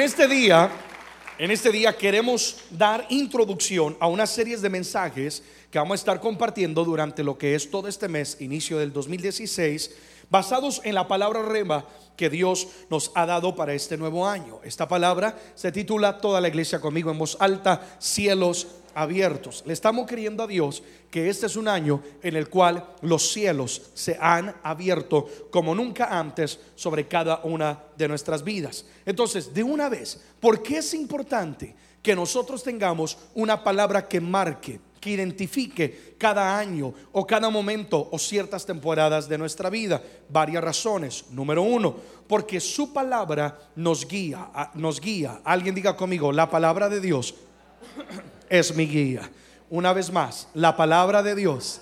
En este día, en este día queremos dar introducción a una serie de mensajes que vamos a estar compartiendo durante lo que es todo este mes, inicio del 2016, basados en la palabra rema que Dios nos ha dado para este nuevo año. Esta palabra se titula Toda la iglesia conmigo en voz alta, cielos abiertos. Le estamos creyendo a Dios que este es un año en el cual los cielos se han abierto como nunca antes sobre cada una de nuestras vidas. Entonces, de una vez, ¿por qué es importante que nosotros tengamos una palabra que marque, que identifique cada año o cada momento o ciertas temporadas de nuestra vida? Varias razones. Número uno, porque su palabra nos guía, nos guía. Alguien diga conmigo, la palabra de Dios es mi guía. Una vez más, la palabra de Dios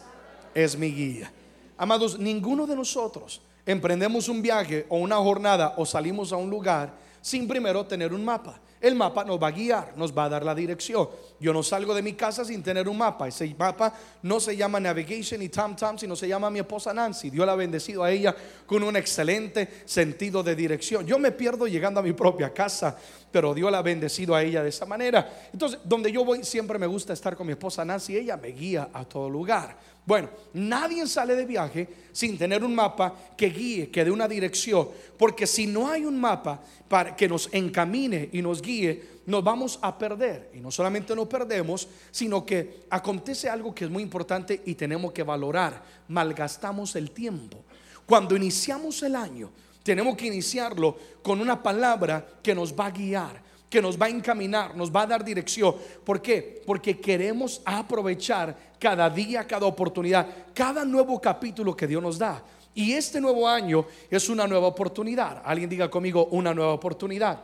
es mi guía. Amados, ninguno de nosotros emprendemos un viaje o una jornada o salimos a un lugar sin primero tener un mapa. El mapa nos va a guiar, nos va a dar la dirección. Yo no salgo de mi casa sin tener un mapa. Ese mapa no se llama Navigation y Tam Tam, sino se llama mi esposa Nancy. Dios la ha bendecido a ella con un excelente sentido de dirección. Yo me pierdo llegando a mi propia casa, pero Dios la ha bendecido a ella de esa manera. Entonces, donde yo voy, siempre me gusta estar con mi esposa Nancy. Ella me guía a todo lugar. Bueno, nadie sale de viaje sin tener un mapa que guíe, que dé una dirección, porque si no hay un mapa para que nos encamine y nos guíe, nos vamos a perder. Y no solamente nos perdemos, sino que acontece algo que es muy importante y tenemos que valorar. Malgastamos el tiempo. Cuando iniciamos el año, tenemos que iniciarlo con una palabra que nos va a guiar que nos va a encaminar, nos va a dar dirección. ¿Por qué? Porque queremos aprovechar cada día, cada oportunidad, cada nuevo capítulo que Dios nos da. Y este nuevo año es una nueva oportunidad. Alguien diga conmigo una nueva oportunidad.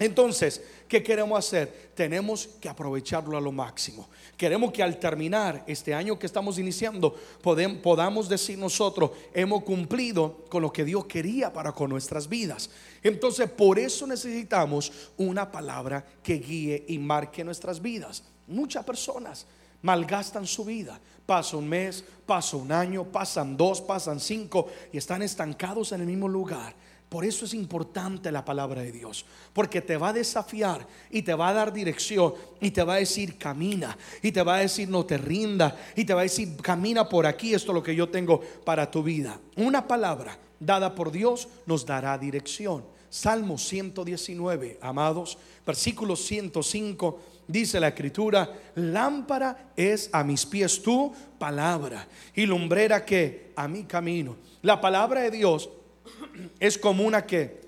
Entonces, ¿qué queremos hacer? Tenemos que aprovecharlo a lo máximo. Queremos que al terminar este año que estamos iniciando, podamos decir nosotros, hemos cumplido con lo que Dios quería para con nuestras vidas. Entonces, por eso necesitamos una palabra que guíe y marque nuestras vidas. Muchas personas malgastan su vida. Pasa un mes, pasa un año, pasan dos, pasan cinco y están estancados en el mismo lugar por eso es importante la palabra de Dios, porque te va a desafiar y te va a dar dirección y te va a decir camina y te va a decir no te rinda y te va a decir camina por aquí, esto es lo que yo tengo para tu vida. Una palabra dada por Dios nos dará dirección. Salmo 119, amados, versículo 105 dice la escritura, lámpara es a mis pies tu palabra y lumbrera que a mi camino. La palabra de Dios es como una que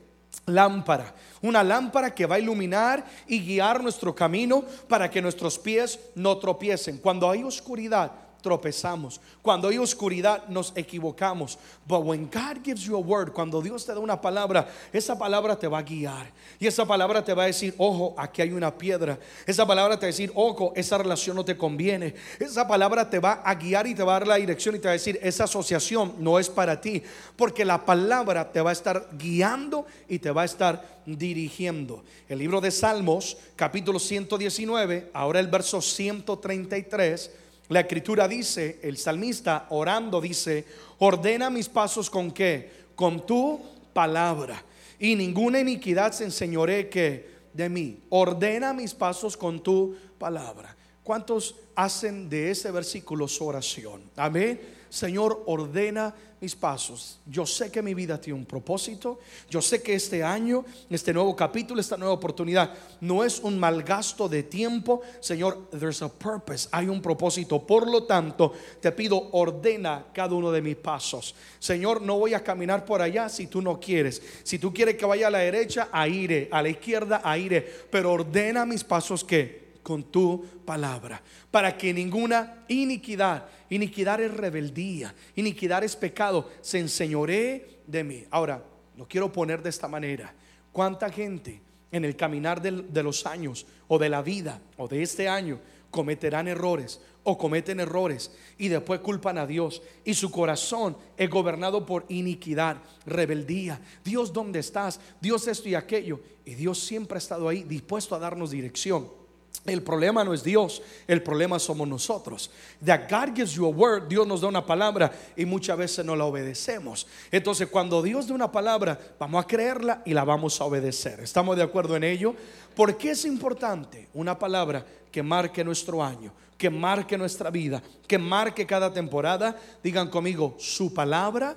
lámpara, una lámpara que va a iluminar y guiar nuestro camino para que nuestros pies no tropiecen. Cuando hay oscuridad, tropezamos. Cuando hay oscuridad nos equivocamos. But when God gives you a word, cuando Dios te da una palabra, esa palabra te va a guiar. Y esa palabra te va a decir, ojo, aquí hay una piedra. Esa palabra te va a decir, ojo, esa relación no te conviene. Esa palabra te va a guiar y te va a dar la dirección y te va a decir, esa asociación no es para ti. Porque la palabra te va a estar guiando y te va a estar dirigiendo. El libro de Salmos, capítulo 119, ahora el verso 133 la escritura dice, el salmista orando dice, ordena mis pasos con qué? Con tu palabra. Y ninguna iniquidad se enseñoré que de mí. Ordena mis pasos con tu palabra. ¿Cuántos hacen de ese versículo su oración? Amén. Señor, ordena mis pasos. Yo sé que mi vida tiene un propósito. Yo sé que este año, este nuevo capítulo, esta nueva oportunidad, no es un mal gasto de tiempo. Señor, there's a purpose. Hay un propósito. Por lo tanto, te pido, ordena cada uno de mis pasos. Señor, no voy a caminar por allá si tú no quieres. Si tú quieres que vaya a la derecha, a iré. A la izquierda, a iré. Pero ordena mis pasos que con tu palabra, para que ninguna iniquidad, iniquidad es rebeldía, iniquidad es pecado, se enseñoree de mí. Ahora, lo quiero poner de esta manera. ¿Cuánta gente en el caminar de los años o de la vida o de este año cometerán errores o cometen errores y después culpan a Dios y su corazón es gobernado por iniquidad, rebeldía. Dios, ¿dónde estás? Dios esto y aquello. Y Dios siempre ha estado ahí dispuesto a darnos dirección El problema no es Dios, el problema somos nosotros. That God gives you a word, Dios nos da una palabra y muchas veces no la obedecemos. Entonces, cuando Dios da una palabra, vamos a creerla y la vamos a obedecer. ¿Estamos de acuerdo en ello? ¿Por qué es importante una palabra que marque nuestro año, que marque nuestra vida, que marque cada temporada? Digan conmigo, su palabra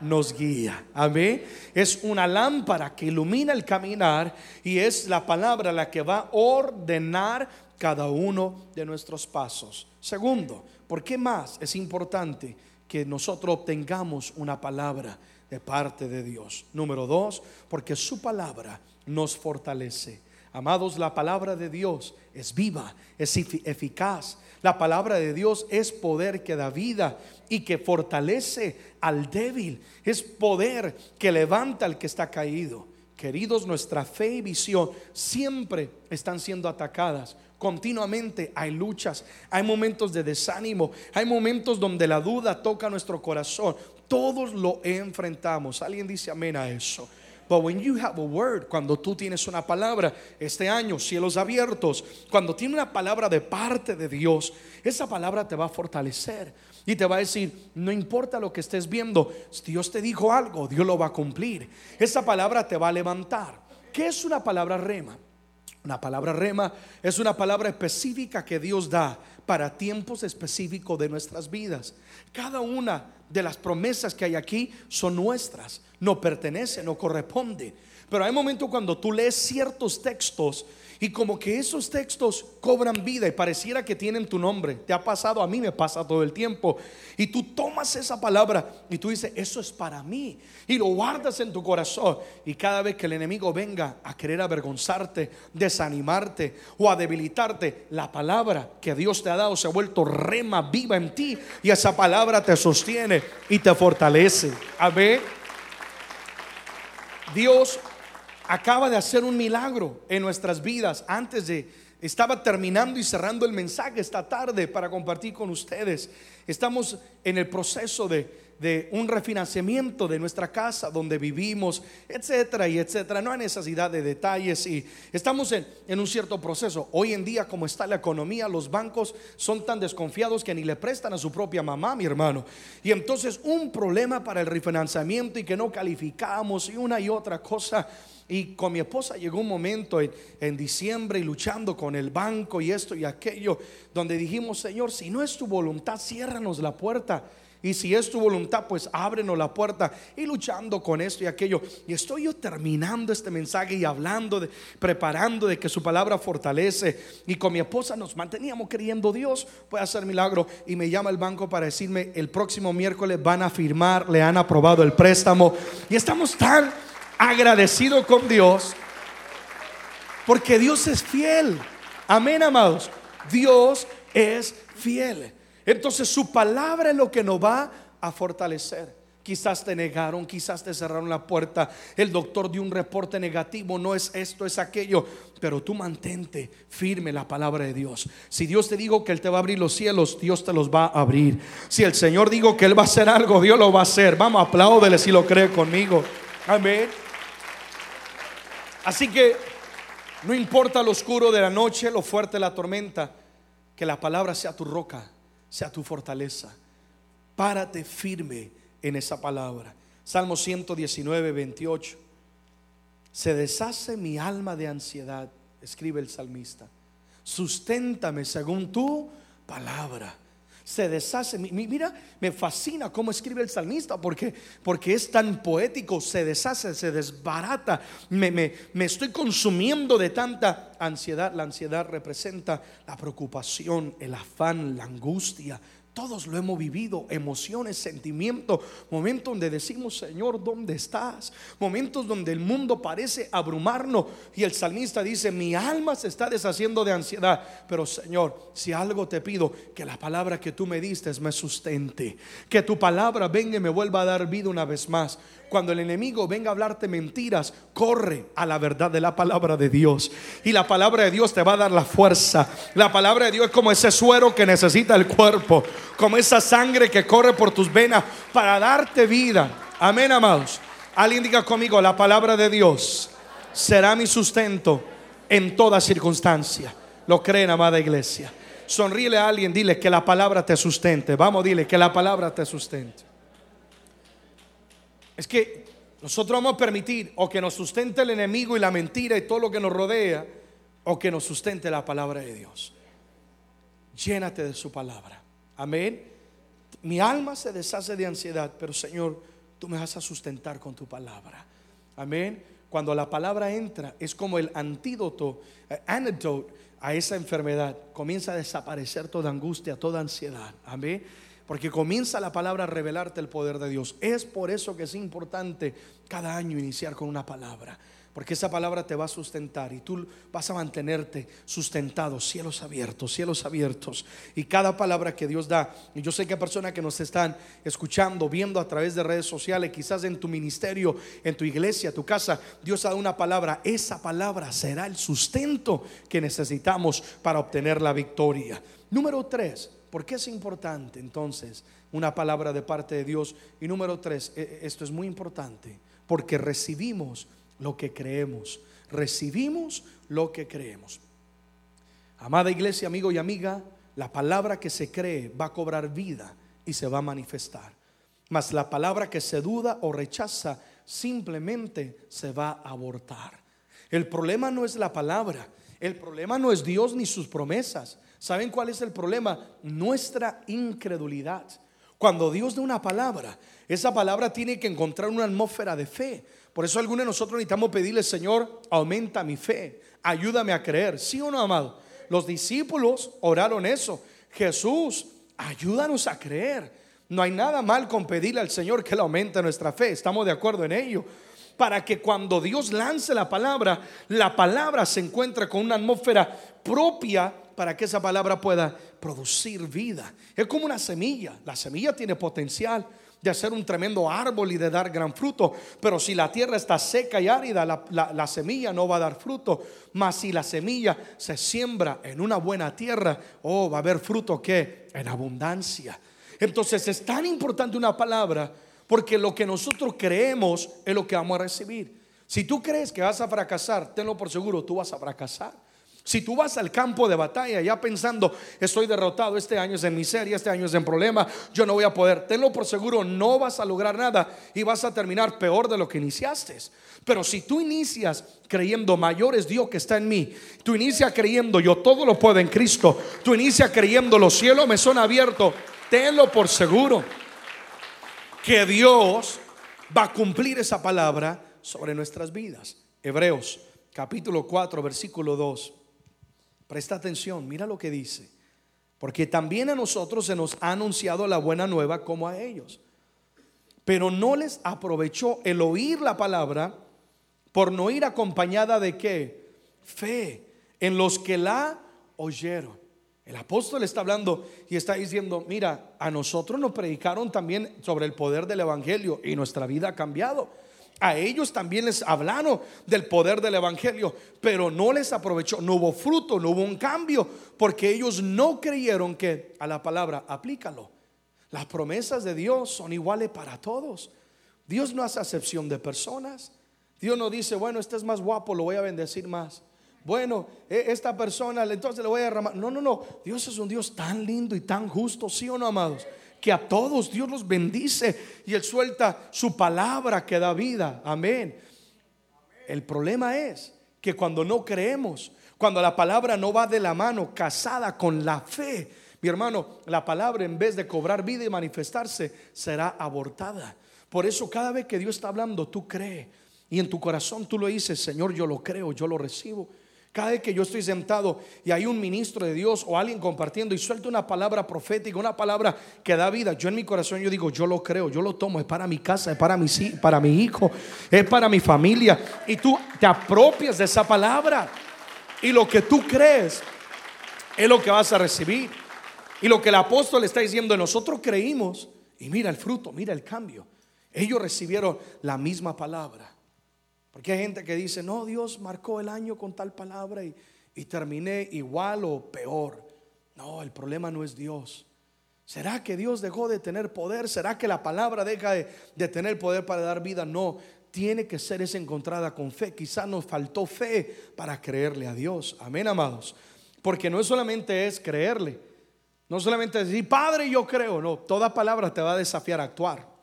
nos guía. Amén. Es una lámpara que ilumina el caminar y es la palabra la que va a ordenar cada uno de nuestros pasos. Segundo, ¿por qué más es importante que nosotros obtengamos una palabra de parte de Dios? Número dos, porque su palabra nos fortalece. Amados, la palabra de Dios es viva, es eficaz. La palabra de Dios es poder que da vida y que fortalece al débil. Es poder que levanta al que está caído. Queridos, nuestra fe y visión siempre están siendo atacadas. Continuamente hay luchas, hay momentos de desánimo, hay momentos donde la duda toca nuestro corazón. Todos lo enfrentamos. Alguien dice amén a eso. But when you have a word, cuando tú tienes una palabra, este año, cielos abiertos, cuando tienes una palabra de parte de Dios, esa palabra te va a fortalecer y te va a decir, no importa lo que estés viendo, si Dios te dijo algo, Dios lo va a cumplir. Esa palabra te va a levantar. ¿Qué es una palabra rema? Una palabra rema es una palabra específica que Dios da para tiempos específicos de nuestras vidas. Cada una de las promesas que hay aquí son nuestras, no pertenece, no corresponde. Pero hay momentos cuando tú lees ciertos textos y como que esos textos cobran vida y pareciera que tienen tu nombre. Te ha pasado, a mí me pasa todo el tiempo. Y tú tomas esa palabra y tú dices, eso es para mí. Y lo guardas en tu corazón. Y cada vez que el enemigo venga a querer avergonzarte, desanimarte o a debilitarte, la palabra que Dios te ha dado se ha vuelto rema viva en ti. Y esa palabra te sostiene y te fortalece. Amén. Dios acaba de hacer un milagro en nuestras vidas antes de estaba terminando y cerrando el mensaje esta tarde para compartir con ustedes. Estamos en el proceso de, de, un refinanciamiento de nuestra casa donde vivimos, etcétera y etcétera. No hay necesidad de detalles y estamos en, en un cierto proceso. Hoy en día, como está la economía, los bancos son tan desconfiados que ni le prestan a su propia mamá, mi hermano. Y entonces, un problema para el refinanciamiento y que no calificamos y una y otra cosa. Y con mi esposa llegó un momento en, diciembre y luchando con el banco y esto y aquello, donde dijimos, Señor, si no es tu voluntad, ciérranos la puerta. Y si es tu voluntad, pues ábrenos la puerta. Y luchando con esto y aquello. Y estoy yo terminando este mensaje y hablando, de, preparando de que su palabra fortalece. Y con mi esposa nos manteníamos creyendo Dios puede hacer milagro. Y me llama el banco para decirme, el próximo miércoles van a firmar, le han aprobado el préstamo. Y estamos tan agradecido con Dios porque Dios es fiel. Amén, amados. Dios es fiel. Entonces su palabra es lo que nos va a fortalecer. Quizás te negaron, quizás te cerraron la puerta. El doctor dio un reporte negativo, no es esto, es aquello. Pero tú mantente firme la palabra de Dios. Si Dios te dijo que Él te va a abrir los cielos, Dios te los va a abrir. Si el Señor dijo que Él va a hacer algo, Dios lo va a hacer. Vamos, apláudele si lo cree conmigo. Amén. Así que no importa lo oscuro de la noche, lo fuerte de la tormenta, que la palabra sea tu roca, sea tu fortaleza. Párate firme en esa palabra. Salmo 119, 28. Se deshace mi alma de ansiedad, escribe el salmista. Susténtame según tu palabra se deshace. Mira, me fascina cómo escribe el salmista porque, porque es tan poético, se deshace, se desbarata. Me, me, me estoy consumiendo de tanta ansiedad. La ansiedad representa la preocupación, el afán, la angustia, todos lo hemos vivido, emociones, sentimientos, momentos donde decimos, Señor, ¿dónde estás? Momentos donde el mundo parece abrumarnos y el salmista dice, mi alma se está deshaciendo de ansiedad, pero Señor, si algo te pido, que la palabra que tú me diste me sustente, que tu palabra venga y me vuelva a dar vida una vez más. Cuando el enemigo venga a hablarte mentiras, corre a la verdad de la palabra de Dios. Y la palabra de Dios te va a dar la fuerza. La palabra de Dios es como ese suero que necesita el cuerpo, como esa sangre que corre por tus venas para darte vida. Amén, amados. Alguien diga conmigo, la palabra de Dios será mi sustento en toda circunstancia. lo creen, amada iglesia? Sonríele a alguien, dile que la palabra te sustente. Vamos, dile que la palabra te sustente. Es que nosotros vamos a permitir o que nos sustente el enemigo y la mentira y todo lo que nos rodea, o que nos sustente la palabra de Dios. Llénate de su palabra. Amén. Mi alma se deshace de ansiedad, pero Señor, tú me vas a sustentar con tu palabra. Amén. Cuando la palabra entra, es como el antídoto, eh, antidote a esa enfermedad. Comienza a desaparecer toda angustia, toda ansiedad. Amén. Porque comienza la palabra a revelarte el poder de Dios. Es por eso que es importante cada año iniciar con una palabra. Porque esa palabra te va a sustentar y tú vas a mantenerte sustentado, cielos abiertos, cielos abiertos. Y cada palabra que Dios da, y yo sé que hay personas que nos están escuchando, viendo a través de redes sociales, quizás en tu ministerio, en tu iglesia, tu casa, Dios ha dado una palabra. Esa palabra será el sustento que necesitamos para obtener la victoria. Número tres, ¿por qué es importante entonces una palabra de parte de Dios? Y número tres, e, e, esto es muy importante, porque recibimos lo que creemos. Recibimos lo que creemos. Amada iglesia, amigo y amiga, la palabra que se cree va a cobrar vida y se va a manifestar. Mas la palabra que se duda o rechaza simplemente se va a abortar. El problema no es la palabra, el problema no es Dios ni sus promesas. ¿Saben cuál es el problema? Nuestra incredulidad. Cuando Dios da una palabra, esa palabra tiene que encontrar una atmósfera de fe. Por eso algunos de nosotros necesitamos pedirle, Señor, aumenta mi fe, ayúdame a creer. ¿Sí o no, amado? Los discípulos oraron eso. Jesús, ayúdanos a creer. No hay nada mal con pedirle al Señor que le aumente nuestra fe. Estamos de acuerdo en ello. Para que cuando Dios lance la palabra, la palabra se encuentre con una atmósfera propia para que esa palabra pueda producir vida. Es como una semilla. La semilla tiene potencial de hacer un tremendo árbol y de dar gran fruto. Pero si la tierra está seca y árida, la, semilla no va a dar fruto. Mas si la semilla se siembra en una buena tierra, oh, va a haber fruto que en abundancia. Entonces es tan importante una palabra porque lo que nosotros creemos es lo que vamos a recibir. Si tú crees que vas a fracasar, tenlo por seguro, tú vas a fracasar. Si tú vas al campo de batalla ya pensando, estoy derrotado, este año es en miseria, este año es en problema, yo no voy a poder, tenlo por seguro, no vas a lograr nada y vas a terminar peor de lo que iniciaste. Pero si tú inicias creyendo, mayor es Dios que está en mí, tú inicias creyendo, yo todo lo puedo en Cristo, tú inicias creyendo, los cielos me son abiertos, tenlo por seguro que Dios va a cumplir esa palabra sobre nuestras vidas. Hebreos capítulo 4, versículo 2. Presta atención, mira lo que dice. Porque también a nosotros se nos ha anunciado la buena nueva como a ellos. Pero no les aprovechó el oír la palabra por no ir acompañada de qué? Fe en los que la oyeron. El apóstol está hablando y está diciendo, mira, a nosotros nos predicaron también sobre el poder del Evangelio y nuestra vida ha cambiado. A ellos también les hablaron del poder del Evangelio, pero no les aprovechó, no hubo fruto, no hubo un cambio, porque ellos no creyeron que a la palabra, aplícalo. Las promesas de Dios son iguales para todos. Dios no hace acepción de personas. Dios no dice, bueno, este es más guapo, lo voy a bendecir más. Bueno, e, esta persona, entonces le voy a derramar. No, no, no. Dios es un Dios tan lindo y tan justo, ¿sí o no, amados? Que a todos Dios los bendice y Él suelta su palabra que da vida. Amén. El problema es que cuando no creemos, cuando la palabra no va de la mano casada con la fe, mi hermano, la palabra en vez de cobrar vida y manifestarse será abortada. Por eso cada vez que Dios está hablando, tú crees y en tu corazón tú lo dices, Señor, yo lo creo, yo lo recibo. Cada vez que yo estoy sentado y hay un ministro de Dios o alguien compartiendo y suelta una palabra profética, una palabra que da vida, yo en mi corazón yo digo, yo lo creo, yo lo tomo, es para mi casa, es para mi, para mi hijo, es para mi familia. Y tú te apropias de esa palabra. Y lo que tú crees es lo que vas a recibir. Y lo que el apóstol está diciendo, nosotros creímos y mira el fruto, mira el cambio. Ellos recibieron la misma palabra. Porque hay gente que dice, no, Dios marcó el año con tal palabra y, terminé igual o peor. No, el problema no es Dios. ¿Será que Dios dejó de tener poder? ¿Será que la palabra deja de, de tener poder para dar vida? No, tiene que ser esa encontrada con fe. Quizás nos faltó fe para creerle a Dios. Amén, amados. Porque no solamente es creerle, no solamente decir, Padre, yo creo, no, toda palabra te va a desafiar a actuar.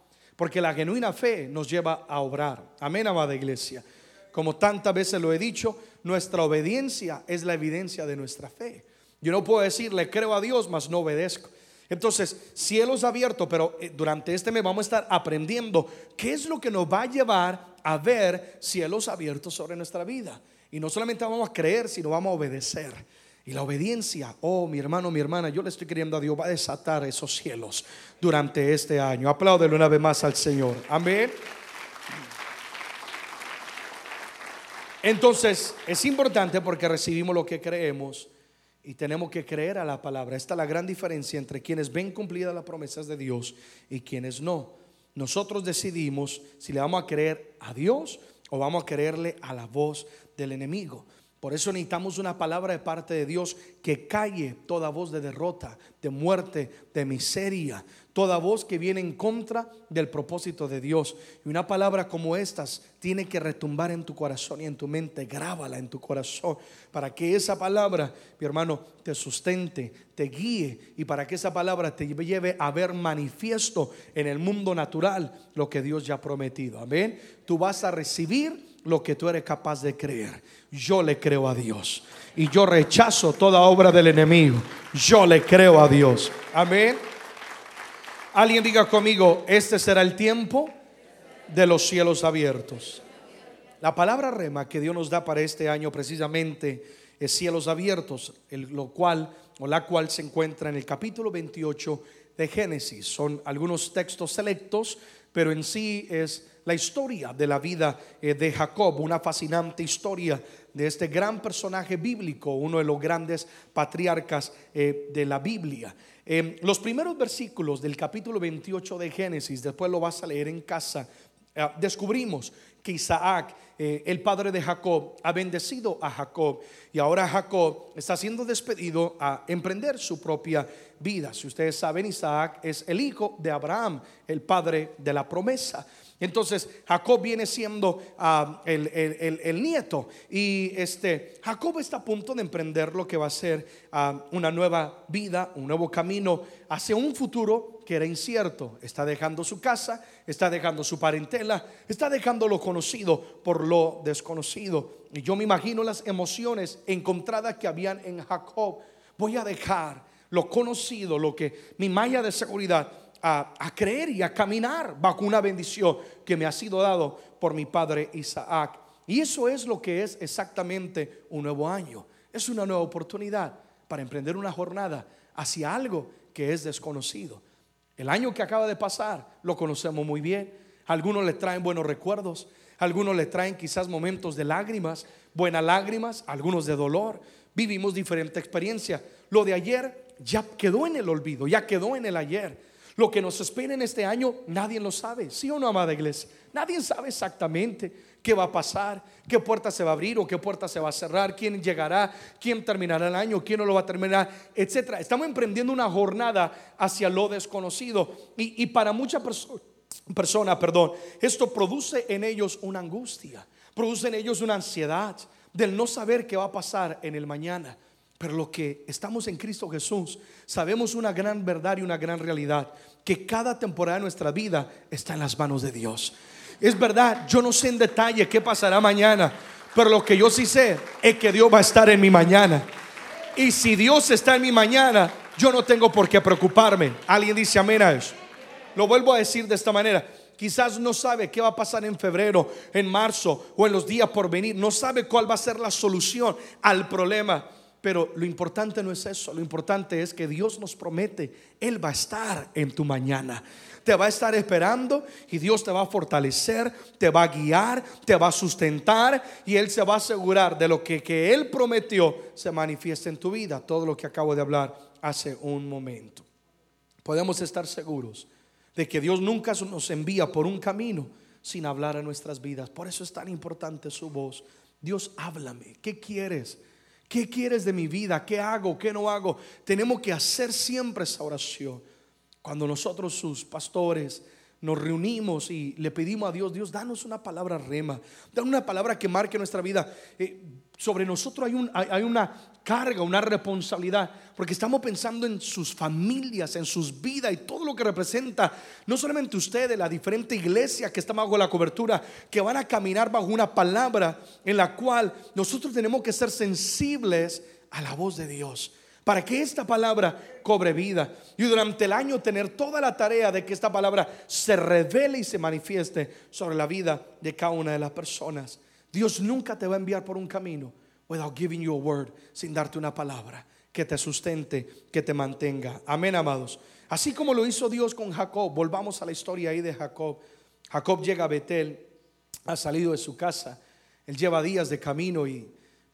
Porque la genuina fe nos lleva a obrar. Amén, amada iglesia. Como tantas veces lo he dicho, nuestra obediencia es la evidencia de nuestra fe. Yo no puedo decir, le creo a Dios, mas no obedezco. Entonces, cielos abiertos, pero eh, durante este mes vamos a estar aprendiendo qué es lo que nos va a llevar a ver cielos abiertos sobre nuestra vida. Y no solamente vamos a creer, sino vamos a obedecer. Y la obediencia, oh mi hermano, mi hermana, yo le estoy queriendo a Dios, va a desatar esos cielos durante este año. Apláudelo una vez más al Señor. Amén. Entonces, es importante porque recibimos lo que creemos y tenemos que creer a la palabra. Esta es la gran diferencia entre quienes ven cumplidas las promesas de Dios y quienes no. Nosotros decidimos si le vamos a creer a Dios o vamos a creerle a la voz del enemigo. Por eso necesitamos una palabra de parte de Dios que calle toda voz de derrota, de muerte, de miseria, toda voz que viene en contra del propósito de Dios. Y una palabra como estas tiene que retumbar en tu corazón y en tu mente, grábala en tu corazón, para que esa palabra, mi hermano, te sustente, te guíe y para que esa palabra te lleve a ver manifiesto en el mundo natural lo que Dios ya ha prometido. Amén. Tú vas a recibir lo que tú eres capaz de creer. Yo le creo a Dios. Y yo rechazo toda obra del enemigo. Yo le creo a Dios. Amén. Alguien diga conmigo, este será el tiempo de los cielos abiertos. La palabra rema que Dios nos da para este año precisamente es cielos abiertos, lo cual o la cual se encuentra en el capítulo 28 de Génesis. Son algunos textos selectos, pero en sí es la historia de la vida eh, de Jacob, una fascinante historia de este gran personaje bíblico, uno de los grandes patriarcas eh, de la Biblia. Em, los primeros versículos del capítulo 28 de Génesis, después lo vas a leer en casa, eh, descubrimos que Isaac, el padre de Jacob, ha bendecido a Jacob y ahora Jacob está siendo despedido a emprender su propia vida. Si ustedes saben, Isaac es el hijo de Abraham, el padre de la promesa. Entonces Jacob viene siendo ah, el, nieto y este Jacob está a punto de emprender lo que va a ser ah, una nueva vida, un nuevo camino hacia un futuro que era incierto. Está dejando su casa, está dejando su parentela, está dejando lo conocido por lo desconocido. Y yo me imagino las emociones encontradas que habían en Jacob. Voy a dejar lo conocido, lo que mi malla de seguridad a, creer y a caminar bajo una bendición que me ha sido dado por mi padre Isaac. Y eso es lo que es exactamente un nuevo año. Es una nueva oportunidad para emprender una jornada hacia algo que es desconocido. El año que acaba de pasar lo conocemos muy bien. Algunos le traen buenos recuerdos, algunos le traen quizás momentos de lágrimas, buenas lágrimas, algunos de dolor. Vivimos diferente experiencia. Lo de ayer ya quedó en el olvido, ya quedó en el ayer. Lo que nos espera en este año, nadie lo sabe. ¿Sí o no, amada iglesia? Nadie sabe exactamente qué va a pasar, qué puerta se va a abrir o qué puerta se va a cerrar, quién llegará, quién terminará el año, quién no lo va a terminar, etcétera. Estamos emprendiendo una jornada hacia lo desconocido y, para muchas personas, perdón, esto produce en ellos una angustia, produce en ellos una ansiedad del no saber qué va a pasar en el mañana. Pero lo que estamos en Cristo Jesús, sabemos una gran verdad y una gran realidad, que cada temporada de nuestra vida está en las manos de Dios. Es verdad, yo no sé en detalle qué pasará mañana, pero lo que yo sí sé es que Dios va a estar en mi mañana. Y si Dios está en mi mañana, yo no tengo por qué preocuparme. Alguien dice amén. Lo vuelvo a decir de esta manera. Quizás no sabe qué va a pasar en febrero, en marzo o en los días por venir. No sabe cuál va a ser la solución al problema. Pero lo importante no es eso, lo importante es que Dios nos promete, Él va a estar en tu mañana. Te va a estar esperando y Dios te va a fortalecer, te va a guiar, te va a sustentar y Él se va a asegurar de lo que, que Él prometió se manifieste en tu vida. Todo lo que acabo de hablar hace un momento. Podemos estar seguros de que Dios nunca nos envía por un camino sin hablar a nuestras vidas. Por eso es tan importante su voz. Dios, háblame. ¿Qué quieres? ¿Qué quieres de mi vida? ¿Qué hago? ¿Qué no hago? Tenemos que hacer siempre esa oración. Cuando nosotros, sus pastores, nos reunimos y le pedimos a Dios, Dios, danos una palabra rema, danos una palabra que marque nuestra vida. Eh, sobre nosotros hay, un, hay, una carga, una responsabilidad, porque estamos pensando en sus familias, en sus vidas y todo lo que representa, no solamente ustedes, la diferente iglesia que está bajo la cobertura, que van a caminar bajo una palabra en la cual nosotros tenemos que ser sensibles a la voz de Dios para que esta palabra cobre vida y durante el año tener toda la tarea de que esta palabra se revele y se manifieste sobre la vida de cada una de las personas. Dios nunca te va a enviar por un camino without giving you a word, sin darte una palabra que te sustente, que te mantenga. Amén, amados. Así como lo hizo Dios con Jacob, volvamos a la historia ahí de Jacob. Jacob llega a Betel, ha salido de su casa, él lleva días de camino y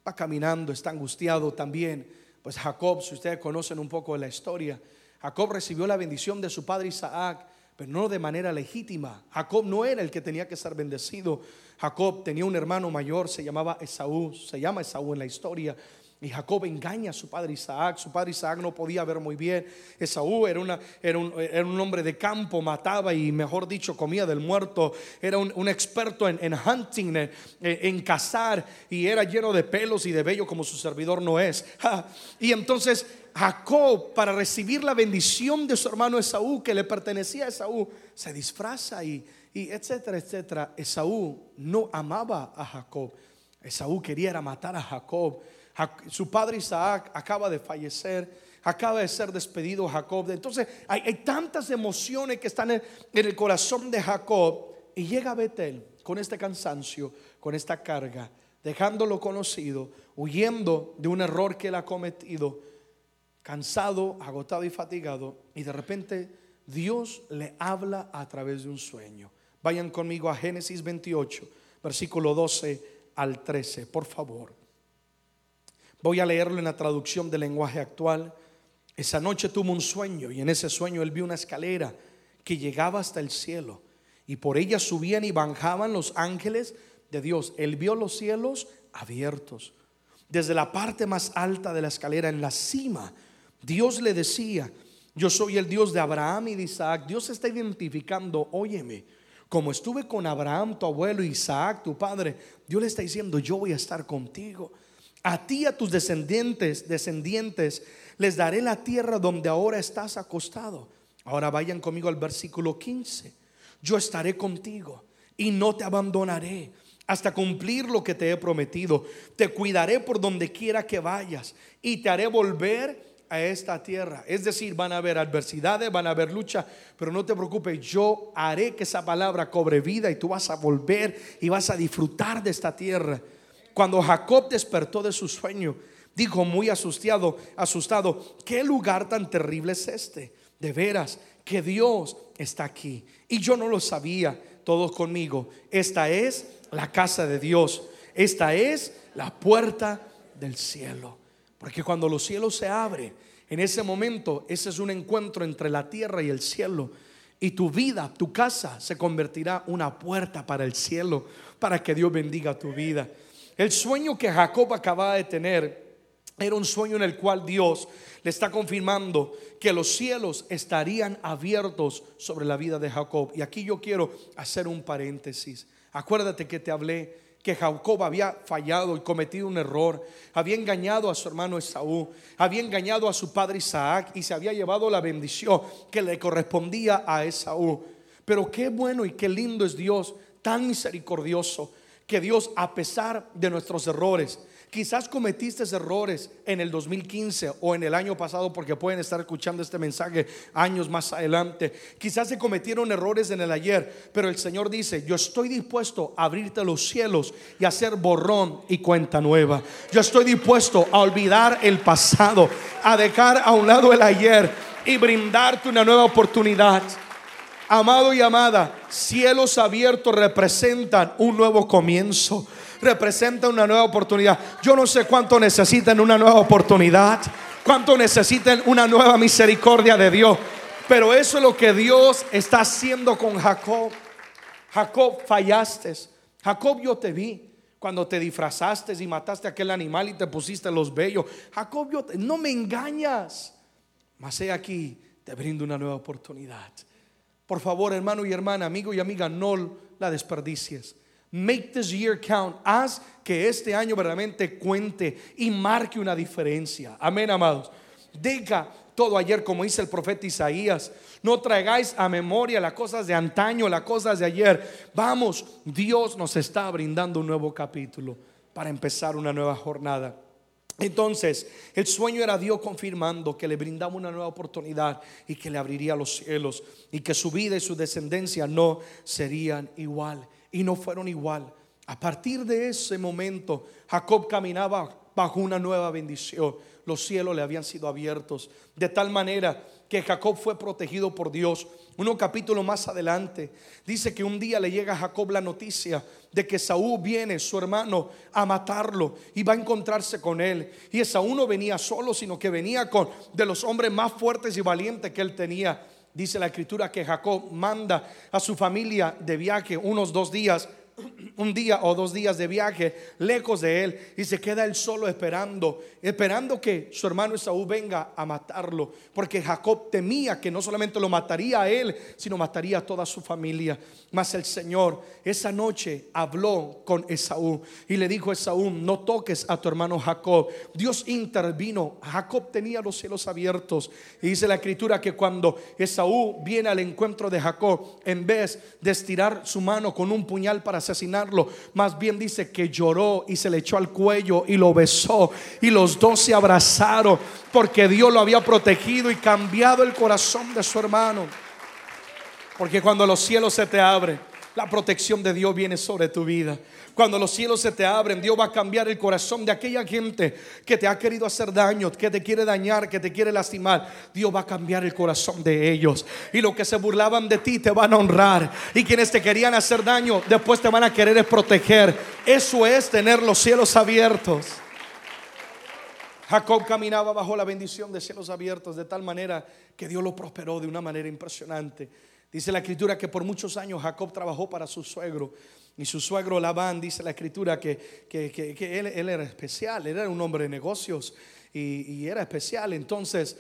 va caminando, está angustiado también. Pues Jacob, si ustedes conocen un poco de la historia, Jacob recibió la bendición de su padre Isaac, pero no de manera legítima. Jacob no era el que tenía que ser bendecido. Jacob tenía un hermano mayor, se llamaba Esaú, se llama Esaú en la historia. Y Jacob engaña a su padre Isaac. Su padre Isaac no podía ver muy bien. Esaú era, una, era, un, hombre de campo, mataba y, mejor dicho, comía del muerto. Era un, experto en, hunting, en, cazar. Y era lleno de pelos y de vello como su servidor no es. Y entonces Jacob, para recibir la bendición de su hermano Esaú, que le pertenecía a Esaú, se disfraza y, y etcétera, etcétera. Esaú no amaba a Jacob. Esaú quería matar a Jacob. Su padre Isaac acaba de fallecer, acaba de ser despedido Jacob. Entonces hay, tantas emociones que están en, el corazón de Jacob y llega a Betel con este cansancio, con esta carga, dejándolo conocido, huyendo de un error que él ha cometido, cansado, agotado y fatigado. Y de repente Dios le habla a través de un sueño. Vayan conmigo a Génesis 28, versículo 12 al 13, por favor. Voy a leerlo en la traducción del lenguaje actual. Esa noche tuvo un sueño y en ese sueño él vio una escalera que llegaba hasta el cielo y por ella subían y bajaban los ángeles de Dios. Él vio los cielos abiertos. Desde la parte más alta de la escalera, en la cima, Dios le decía, yo soy el Dios de Abraham y de Isaac. Dios está identificando, óyeme, como estuve con Abraham, tu abuelo, Isaac, tu padre, Dios le está diciendo, yo voy a estar contigo. A ti a tus descendientes, descendientes, les daré la tierra donde ahora estás acostado. Ahora vayan conmigo al versículo 15. Yo estaré contigo y no te abandonaré hasta cumplir lo que te he prometido. Te cuidaré por donde quiera que vayas y te haré volver a esta tierra. Es decir, van a haber adversidades, van a haber lucha, pero no te preocupes, yo haré que esa palabra cobre vida y tú vas a volver y vas a disfrutar de esta tierra. Cuando Jacob despertó de su sueño, dijo muy asustado, asustado, ¿qué lugar tan terrible es este? De veras, que Dios está aquí. Y yo no lo sabía, todos conmigo. Esta es la casa de Dios. Esta es la puerta del cielo. Porque cuando los cielos se abren, en ese momento, ese es un encuentro entre la tierra y el cielo. Y tu vida, tu casa, se convertirá una puerta para el cielo, para que Dios bendiga tu vida. El sueño que Jacob acababa de tener era un sueño en el cual Dios le está confirmando que los cielos estarían abiertos sobre la vida de Jacob. Y aquí yo quiero hacer un paréntesis. Acuérdate que te hablé que Jacob había fallado y cometido un error, había engañado a su hermano Esaú, había engañado a su padre Isaac y se había llevado la bendición que le correspondía a Esaú. Pero qué bueno y qué lindo es Dios, tan misericordioso, que Dios, a pesar de nuestros errores, Quizás cometiste errores en el 2015 o en el año pasado porque pueden estar escuchando este mensaje años más adelante. Quizás se cometieron errores en el ayer, pero el Señor dice, yo estoy dispuesto a abrirte los cielos y hacer borrón y cuenta nueva. Yo estoy dispuesto a olvidar el pasado, a dejar a un lado el ayer y brindarte una nueva oportunidad. Amado y amada, cielos abiertos representan un nuevo comienzo, representan una nueva oportunidad. Yo no sé cuánto necesitan una nueva oportunidad, cuánto necesitan una nueva misericordia de Dios, pero eso es lo que Dios está haciendo con Jacob. Jacob, fallaste. Jacob, yo te vi cuando te disfrazaste y mataste a aquel animal y te pusiste los vellos. Jacob, yo no me engañas. Mas he aquí, te brindo una nueva oportunidad Por favor, hermano y hermana, amigo y amiga, no la desperdicies. Make this year count. Haz que este año verdaderamente cuente y marque una diferencia. Amén, amados. Deja todo ayer, como dice el profeta Isaías. No traigáis a memoria las cosas de antaño, las cosas de ayer. Vamos, Dios nos está brindando un nuevo capítulo para empezar una nueva jornada. Entonces, el sueño era Dios confirmando que le brindaba una nueva oportunidad y que le abriría los cielos y que su vida y su descendencia no serían igual. Y no fueron igual. A partir de ese momento, Jacob caminaba bajo una nueva bendición. Los cielos le habían sido abiertos de tal manera que Jacob fue protegido por Dios. Uno capítulo más adelante dice que un día le llega a Jacob la noticia de que Saúl viene, su hermano, a matarlo y va a encontrarse con él. Y Saúl no venía solo, sino que venía con de los hombres más fuertes y valientes que él tenía. Dice la escritura que Jacob manda a su familia de viaje unos dos días un día o dos días de viaje lejos de él y se queda él solo esperando, esperando que su hermano Esaú venga a matarlo, porque Jacob temía que no solamente lo mataría a él, sino mataría a toda su familia. Mas el Señor esa noche habló con Esaú y le dijo Esaú, no toques a tu hermano Jacob. Dios intervino, Jacob tenía los cielos abiertos y dice la escritura que cuando Esaú viene al encuentro de Jacob, en vez de estirar su mano con un puñal para asesinarlo. Más bien dice que lloró y se le echó al cuello y lo besó. Y los dos se abrazaron porque Dios lo había protegido y cambiado el corazón de su hermano. Porque cuando los cielos se te abren, la protección de Dios viene sobre tu vida. Cuando los cielos se te abren, Dios va a cambiar el corazón de aquella gente que te ha querido hacer daño, que te quiere dañar, que te quiere lastimar. Dios va a cambiar el corazón de ellos. Y los que se burlaban de ti te van a honrar. Y quienes te querían hacer daño, después te van a querer proteger. Eso es tener los cielos abiertos. Jacob caminaba bajo la bendición de cielos abiertos de tal manera que Dios lo prosperó de una manera impresionante. Dice la escritura que por muchos años Jacob trabajó para su suegro y su suegro Labán, dice la escritura, que, él, era especial, él era un hombre de negocios y, era especial. Entonces,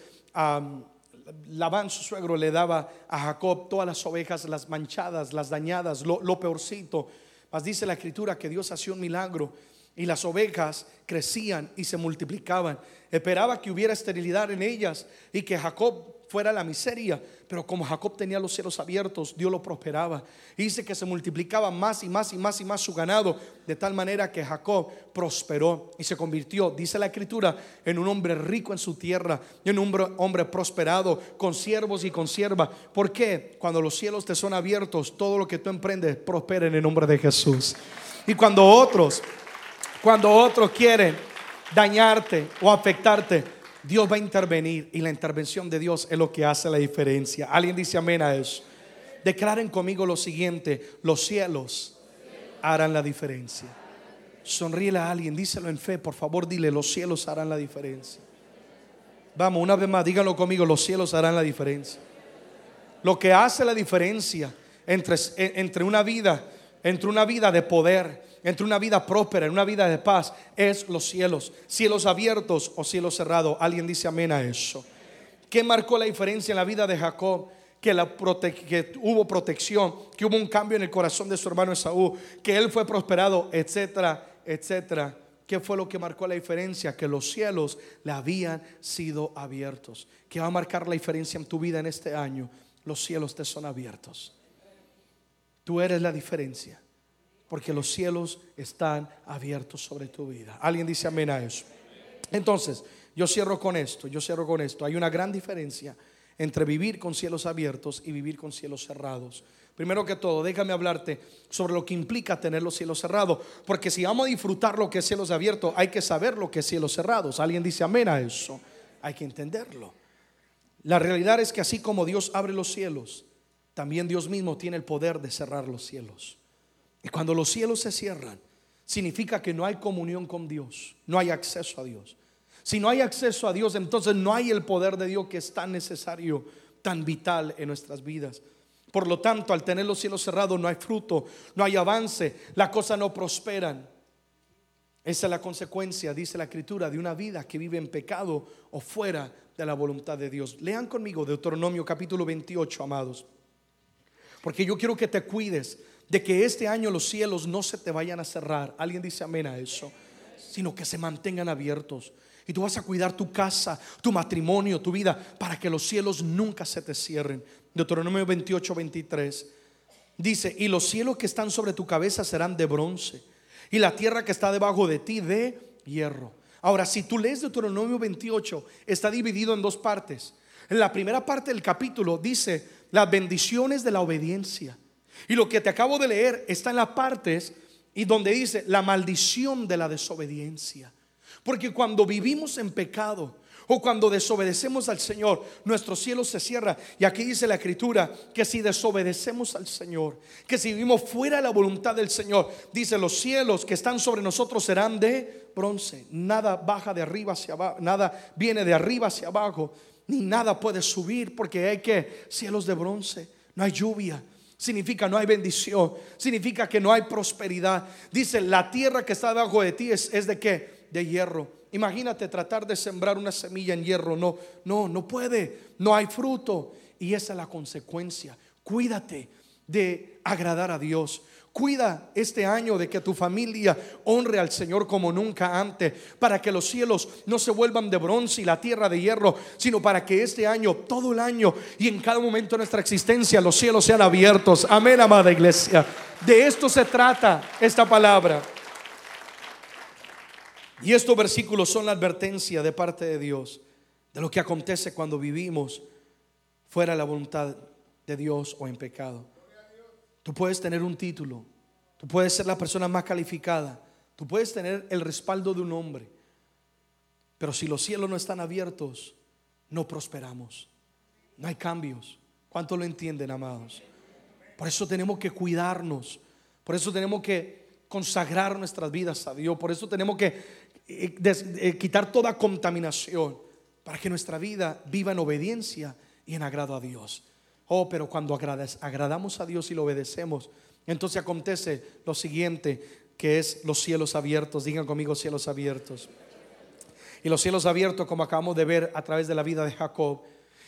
Labán, su suegro, le daba a Jacob todas las ovejas, las manchadas, las dañadas, lo, lo peorcito. Mas dice la escritura que Dios hacía un milagro y las ovejas crecían y se multiplicaban. Esperaba que hubiera esterilidad en ellas y que Jacob fuera la miseria. Pero como Jacob tenía los cielos abiertos, Dios lo prosperaba. Y dice que se multiplicaba más y más y más y más su ganado, de tal manera que Jacob prosperó y se convirtió, dice la escritura, en un hombre rico en su tierra, en un hombre, prosperado, con siervos y con siervas. ¿Por qué? Cuando los cielos te son abiertos, todo lo que tú emprendes prospera en el nombre de Jesús. Y cuando otros, cuando otros quieren dañarte o afectarte, Dios va a intervenir y la intervención de Dios es lo que hace la diferencia. ¿Alguien dice amén a eso? Declaren conmigo lo siguiente, los cielos harán la diferencia. Sonríele a alguien, díselo en fe, por favor, dile, los cielos harán la diferencia. Vamos, una vez más, díganlo conmigo, los cielos harán la diferencia. Lo que hace la diferencia entre, entre una vida, entre una vida de poder entre una vida próspera, una vida de paz, es los cielos. Cielos abiertos o cielos cerrados. Alguien dice amén a eso. ¿Qué marcó la diferencia en la vida de Jacob? Que, que hubo protección, que hubo un cambio en el corazón de su hermano Esaú, que él fue prosperado, etcétera, etcétera. ¿Qué fue lo que marcó la diferencia? Que los cielos le habían sido abiertos. ¿Qué va a marcar la diferencia en tu vida en este año? Los cielos te son abiertos. Tú eres la diferencia porque los cielos están abiertos sobre tu vida. ¿Alguien dice amén a eso? Entonces, yo cierro con esto, yo cierro con esto. Hay una gran diferencia entre vivir con cielos abiertos y vivir con cielos cerrados. Primero que todo, déjame hablarte sobre lo que implica tener los cielos cerrados, porque si vamos a disfrutar lo que es cielos abiertos, hay que saber lo que es cielos cerrados. ¿Alguien dice amén a eso? Hay que entenderlo. La realidad es que así como Dios abre los cielos, también Dios mismo tiene el poder de cerrar los cielos. Y cuando los cielos se cierran, significa que no hay comunión con Dios, no hay acceso a Dios. Si no hay acceso a Dios, entonces no hay el poder de Dios que es tan necesario, tan vital en nuestras vidas. Por lo tanto, al tener los cielos cerrados no hay fruto, no hay avance, las cosas no prosperan. Esa es la consecuencia, dice la escritura, de una vida que vive en pecado o fuera de la voluntad de Dios. Lean conmigo Deuteronomio capítulo 28, amados. Porque yo quiero que te cuides de que este año los cielos no se te vayan a cerrar. Alguien dice amén a eso. Sino que se mantengan abiertos. Y tú vas a cuidar tu casa, tu matrimonio, tu vida, para que los cielos nunca se te cierren. Deuteronomio 28, 23. Dice, y los cielos que están sobre tu cabeza serán de bronce, y la tierra que está debajo de ti de hierro. Ahora, si tú lees Deuteronomio 28, está dividido en dos partes. En la primera parte del capítulo dice las bendiciones de la obediencia. Y lo que te acabo de leer está en las partes y donde dice la maldición de la desobediencia. Porque cuando vivimos en pecado o cuando desobedecemos al Señor, nuestro cielo se cierra. Y aquí dice la escritura que si desobedecemos al Señor, que si vivimos fuera de la voluntad del Señor, dice los cielos que están sobre nosotros serán de bronce. Nada baja de arriba hacia abajo, nada viene de arriba hacia abajo, ni nada puede subir porque hay que cielos de bronce. No hay lluvia, significa no hay bendición, significa que no hay prosperidad. Dice, la tierra que está debajo de ti es, es de qué? de hierro. Imagínate tratar de sembrar una semilla en hierro. No, no, no puede. No hay fruto. Y esa es la consecuencia. Cuídate de agradar a Dios. Cuida este año de que tu familia honre al Señor como nunca antes, para que los cielos no se vuelvan de bronce y la tierra de hierro, sino para que este año, todo el año y en cada momento de nuestra existencia, los cielos sean abiertos. Amén, amada iglesia. De esto se trata esta palabra. Y estos versículos son la advertencia de parte de Dios de lo que acontece cuando vivimos fuera de la voluntad de Dios o en pecado. Tú puedes tener un título, tú puedes ser la persona más calificada, tú puedes tener el respaldo de un hombre, pero si los cielos no están abiertos, no prosperamos, no hay cambios. ¿Cuánto lo entienden, amados? Por eso tenemos que cuidarnos, por eso tenemos que consagrar nuestras vidas a Dios, por eso tenemos que eh, eh, quitar toda contaminación para que nuestra vida viva en obediencia y en agrado a Dios. Oh, pero cuando agradamos a Dios y lo obedecemos, entonces acontece lo siguiente, que es los cielos abiertos. Digan conmigo cielos abiertos. Y los cielos abiertos, como acabamos de ver a través de la vida de Jacob,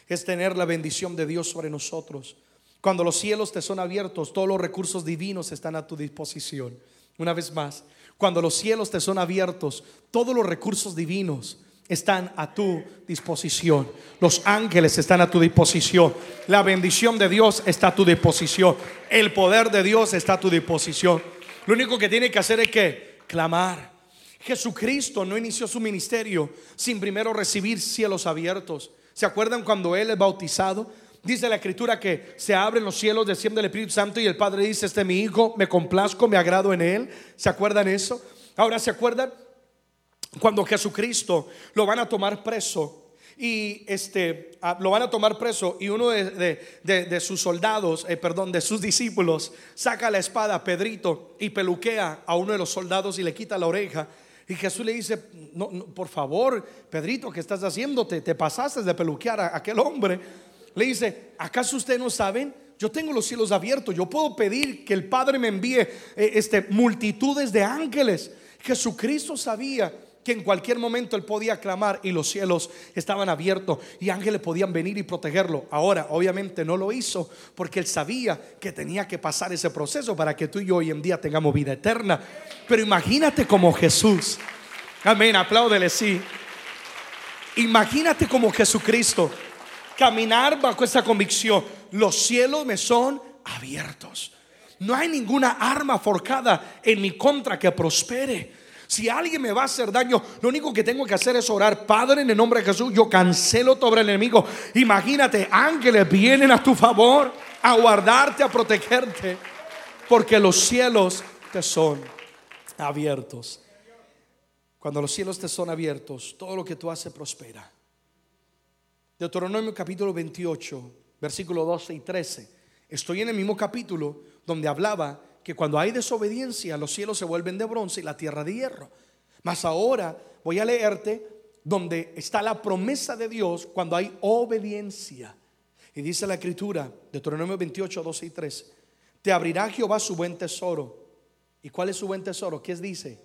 es tener la bendición de Dios sobre nosotros. Cuando los cielos te son abiertos, todos los recursos divinos están a tu disposición. Una vez más, cuando los cielos te son abiertos, todos los recursos divinos están a tu disposición. Los ángeles están a tu disposición. La bendición de Dios está a tu disposición. El poder de Dios está a tu disposición. Lo único que tiene que hacer es que clamar. Jesucristo no inició su ministerio sin primero recibir cielos abiertos. ¿Se acuerdan cuando Él es bautizado? Dice la escritura que se abren los cielos, desciende el Espíritu Santo y el Padre dice, este es mi Hijo, me complazco, me agrado en Él. ¿Se acuerdan eso? Ahora, ¿se acuerdan? Cuando Jesucristo lo van a tomar preso y este ah, lo van a tomar preso y uno de, sus soldados, eh, perdón, de sus discípulos saca la espada, Pedrito, y peluquea a uno de los soldados y le quita la oreja. Y Jesús le dice, no, por favor, Pedrito, ¿qué estás haciendo? Te, te pasaste de peluquear a aquel hombre. Le dice, ¿acaso ustedes no saben? Yo tengo los cielos abiertos, yo puedo pedir que el Padre me envíe eh, este, multitudes de ángeles. Jesucristo sabía que en cualquier momento él podía clamar y los cielos estaban abiertos y ángeles podían venir y protegerlo. Ahora, obviamente no lo hizo porque él sabía que tenía que pasar ese proceso para que tú y yo hoy en día tengamos vida eterna. Pero imagínate como Jesús. Amén, apláudele, sí. Imagínate como Jesucristo caminar bajo esa convicción. Los cielos me son abiertos. No hay ninguna arma forjada en mi contra que prospere. Si alguien me va a hacer daño, lo único que tengo que hacer es orar, Padre, en el nombre de Jesús, yo cancelo todo el enemigo. Imagínate, ángeles vienen a tu favor, a guardarte, a protegerte, porque los cielos te son abiertos. Cuando los cielos te son abiertos, todo lo que tú haces prospera. Deuteronomio capítulo 28, versículo 12 y 13. Estoy en el mismo capítulo donde hablaba que cuando hay desobediencia los cielos se vuelven de bronce y la tierra de hierro. Mas ahora voy a leerte donde está la promesa de Dios cuando hay obediencia. Y dice la escritura, Deuteronomio 28, 12 y 13. Te abrirá Jehová su buen tesoro. ¿Y cuál es su buen tesoro? ¿Qué dice?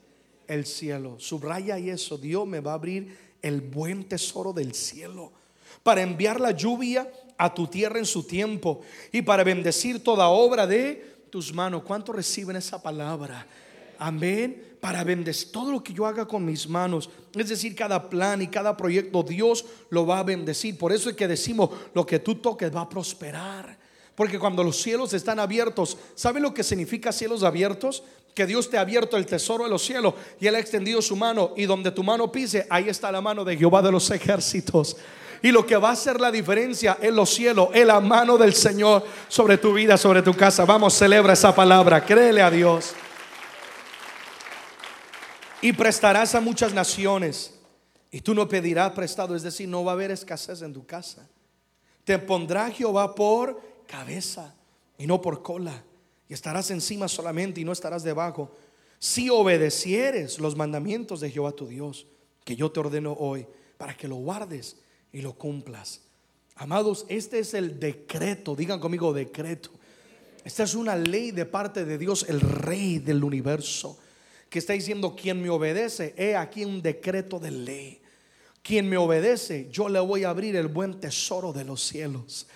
El cielo. Subraya y eso. Dios me va a abrir el buen tesoro del cielo para enviar la lluvia a tu tierra en su tiempo y para bendecir toda obra de tus manos. ¿Cuánto reciben esa palabra? Amén. Para bendecir todo lo que yo haga con mis manos. Es decir, cada plan y cada proyecto Dios lo va a bendecir. Por eso es que decimos, lo que tú toques va a prosperar. Porque cuando los cielos están abiertos, ¿sabe lo que significa cielos abiertos? Que Dios te ha abierto el tesoro de los cielos y Él ha extendido su mano y donde tu mano pise, ahí está la mano de Jehová de los ejércitos. Y lo que va a hacer la diferencia en los cielos es la mano del Señor sobre tu vida, sobre tu casa. Vamos, celebra esa palabra, créele a Dios. Y prestarás a muchas naciones. Y tú no pedirás prestado, es decir, no va a haber escasez en tu casa. Te pondrá Jehová por cabeza y no por cola. Y estarás encima solamente y no estarás debajo. Si obedecieres los mandamientos de Jehová tu Dios, que yo te ordeno hoy, para que lo guardes y lo cumplas. Amados, este es el decreto, digan conmigo decreto. Esta es una ley de parte de Dios, el rey del universo, que está diciendo, quien me obedece, he aquí un decreto de ley. Quien me obedece, yo le voy a abrir el buen tesoro de los cielos.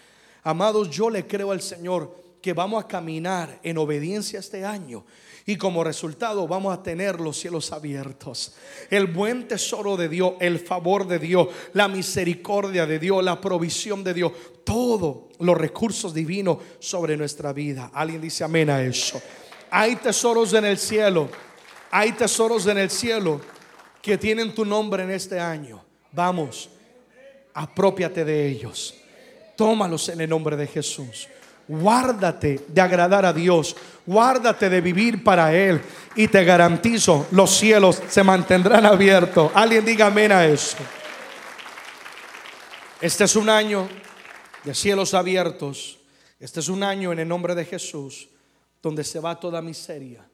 Amados, yo le creo al Señor que vamos a caminar en obediencia este año y como resultado vamos a tener los cielos abiertos. El buen tesoro de Dios, el favor de Dios, la misericordia de Dios, la provisión de Dios, todos los recursos divinos sobre nuestra vida. Alguien dice amén a eso. Hay tesoros en el cielo, hay tesoros en el cielo que tienen tu nombre en este año. Vamos, apropiate de ellos. Tómalos en el nombre de Jesús. Guárdate de agradar a Dios. Guárdate de vivir para Él. Y te garantizo, los cielos se mantendrán abiertos. Alguien diga amén a eso. Este es un año de cielos abiertos. Este es un año en el nombre de Jesús donde se va toda miseria.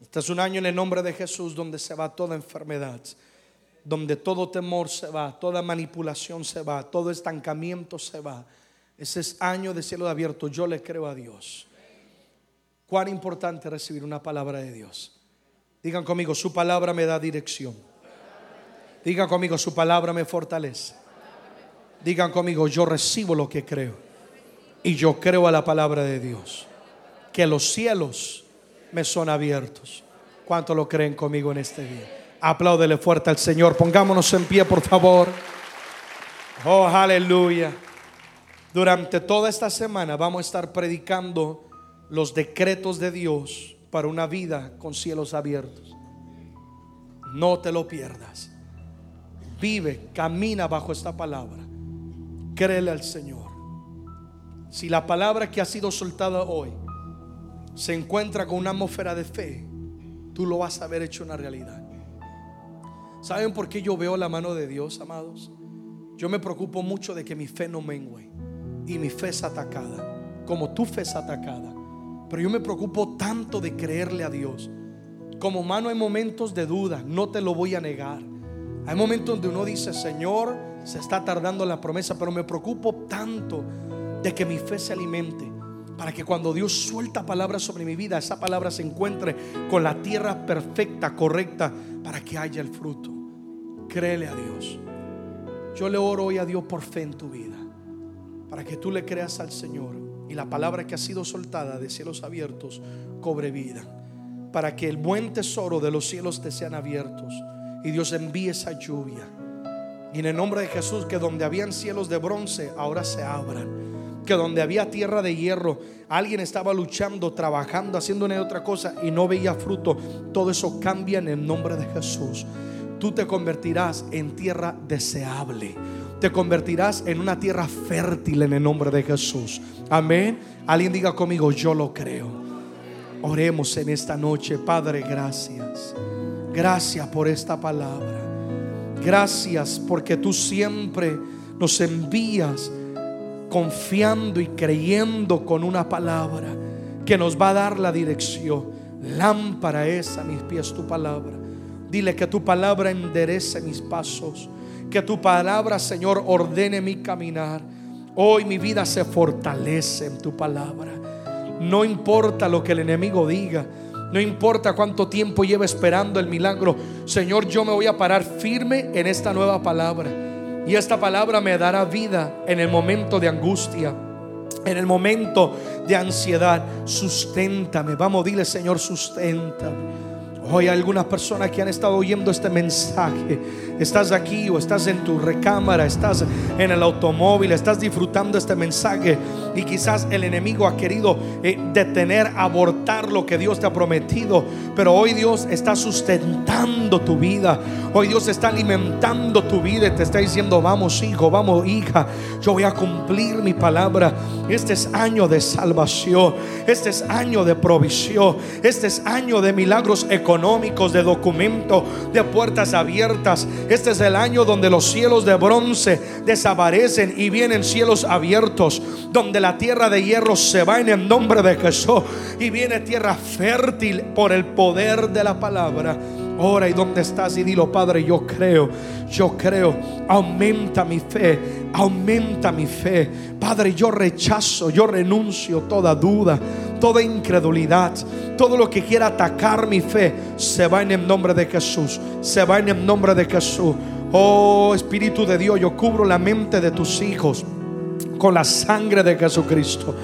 Este es un año en el nombre de Jesús donde se va toda enfermedad, donde todo temor se va, toda manipulación se va, todo estancamiento se va. Ese es año de cielo abierto. Yo le creo a Dios. Cuán importante recibir una palabra de Dios. Digan conmigo, su palabra me da dirección. Digan conmigo, su palabra me fortalece. Digan conmigo, yo recibo lo que creo. Y yo creo a la palabra de Dios. Que los cielos me son abiertos. ¿Cuánto lo creen conmigo en este día? Apláudele fuerte al Señor. Pongámonos en pie, por favor. Oh, aleluya. Durante toda esta semana vamos a estar predicando los decretos de Dios para una vida con cielos abiertos. No te lo pierdas. Vive, camina bajo esta palabra. Créele al Señor. Si la palabra que ha sido soltada hoy se encuentra con una atmósfera de fe, tú lo vas a haber hecho una realidad. ¿Saben por qué yo veo la mano de Dios, amados? Yo me preocupo mucho de que mi fe no mengue y mi fe es atacada, como tu fe es atacada. Pero yo me preocupo tanto de creerle a Dios. Como humano hay momentos de duda, no te lo voy a negar. Hay momentos donde uno dice, Señor, se está tardando la promesa, pero me preocupo tanto de que mi fe se alimente. Para que cuando Dios suelta palabras sobre mi vida, esa palabra se encuentre con la tierra perfecta, correcta, para que haya el fruto. Créele a Dios. Yo le oro hoy a Dios por fe en tu vida para que tú le creas al Señor y la palabra que ha sido soltada de cielos abiertos cobre vida, para que el buen tesoro de los cielos te sean abiertos y Dios envíe esa lluvia. Y en el nombre de Jesús, que donde habían cielos de bronce, ahora se abran. Que donde había tierra de hierro, alguien estaba luchando, trabajando, haciendo una otra cosa y no veía fruto. Todo eso cambia en el nombre de Jesús. Tú te convertirás en tierra deseable te convertirás en una tierra fértil en el nombre de Jesús. Amén. Alguien diga conmigo, yo lo creo. Oremos en esta noche, Padre, gracias. Gracias por esta palabra. Gracias porque tú siempre nos envías confiando y creyendo con una palabra que nos va a dar la dirección. Lámpara es a mis pies tu palabra. Dile que tu palabra enderece mis pasos que tu palabra, Señor, ordene mi caminar. Hoy mi vida se fortalece en tu palabra. No importa lo que el enemigo diga. No importa cuánto tiempo lleve esperando el milagro. Señor, yo me voy a parar firme en esta nueva palabra. Y esta palabra me dará vida en el momento de angustia. En el momento de ansiedad, susténtame. Vamos, dile, Señor, susténtame. Hoy hay algunas personas que han estado oyendo este mensaje. Estás aquí o estás en tu recámara, estás en el automóvil, estás disfrutando este mensaje y quizás el enemigo ha querido eh, detener, abortar lo que Dios te ha prometido. Pero hoy Dios está sustentando tu vida. Hoy Dios está alimentando tu vida y te está diciendo, vamos hijo, vamos hija, yo voy a cumplir mi palabra. Este es año de salvación, este es año de provisión, este es año de milagros económicos económicos, de documentos, de puertas abiertas. Este es el año donde los cielos de bronce desaparecen y vienen cielos abiertos, donde la tierra de hierro se va en el nombre de Jesús y viene tierra fértil por el poder de la palabra. Ora y donde estás y dilo, Padre, yo creo, yo creo. Aumenta mi fe, aumenta mi fe. Padre, yo rechazo, yo renuncio toda duda, toda incredulidad, todo lo que quiera atacar mi fe, se va en el nombre de Jesús, se va en el nombre de Jesús. Oh Espíritu de Dios, yo cubro la mente de tus hijos con la sangre de Jesucristo.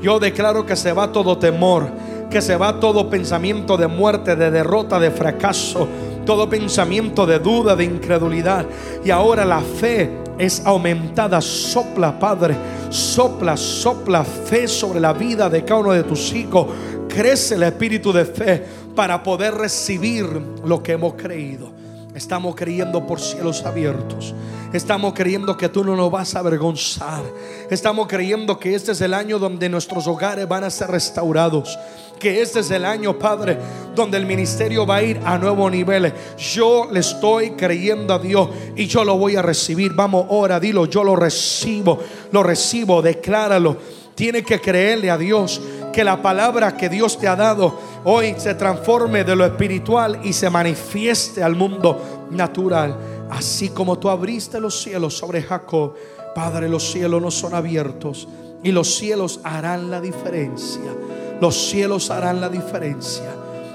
Yo declaro que se va todo temor que se va todo pensamiento de muerte, de derrota, de fracaso, todo pensamiento de duda, de incredulidad. Y ahora la fe es aumentada. Sopla, Padre, sopla, sopla fe sobre la vida de cada uno de tus hijos. Crece el espíritu de fe para poder recibir lo que hemos creído. Estamos creyendo por cielos abiertos. Estamos creyendo que tú no nos vas a avergonzar. Estamos creyendo que este es el año donde nuestros hogares van a ser restaurados. Que este es el año, Padre, donde el ministerio va a ir a nuevos niveles. Yo le estoy creyendo a Dios y yo lo voy a recibir. Vamos, ora, dilo, yo lo recibo, lo recibo, decláralo. Tiene que creerle a Dios que la palabra que Dios te ha dado hoy se transforme de lo espiritual y se manifieste al mundo natural. Así como tú abriste los cielos sobre Jacob, Padre, los cielos no son abiertos y los cielos harán la diferencia. Los cielos harán la diferencia.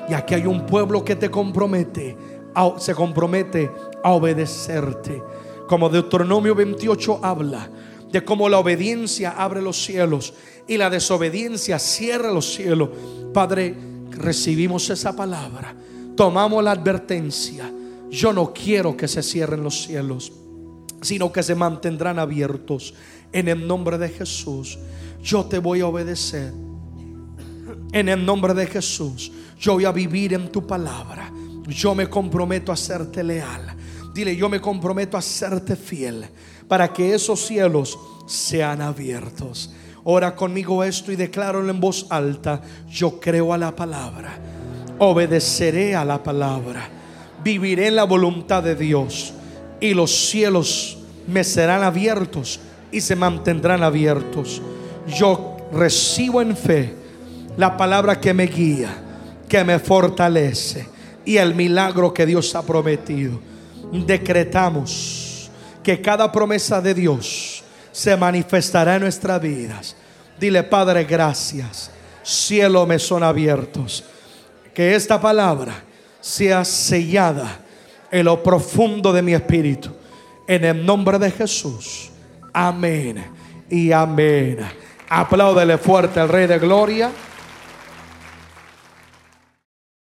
Y aquí hay un pueblo que te compromete, se compromete a obedecerte. Como Deuteronomio 28 habla de cómo la obediencia abre los cielos y la desobediencia cierra los cielos. Padre, recibimos esa palabra, tomamos la advertencia. Yo no quiero que se cierren los cielos, sino que se mantendrán abiertos. En el nombre de Jesús, yo te voy a obedecer. En el nombre de Jesús, yo voy a vivir en tu palabra. Yo me comprometo a serte leal. Dile, yo me comprometo a serte fiel para que esos cielos sean abiertos. Ora conmigo esto y declaro en voz alta, yo creo a la palabra, obedeceré a la palabra, viviré en la voluntad de Dios y los cielos me serán abiertos y se mantendrán abiertos. Yo recibo en fe la palabra que me guía, que me fortalece y el milagro que Dios ha prometido. Decretamos que cada promesa de Dios se manifestará en nuestras vidas. Dile, Padre, gracias. Cielo me son abiertos. Que esta palabra sea sellada en lo profundo de mi espíritu. En el nombre de Jesús. Amén y amén. Apláudele fuerte al Rey de Gloria.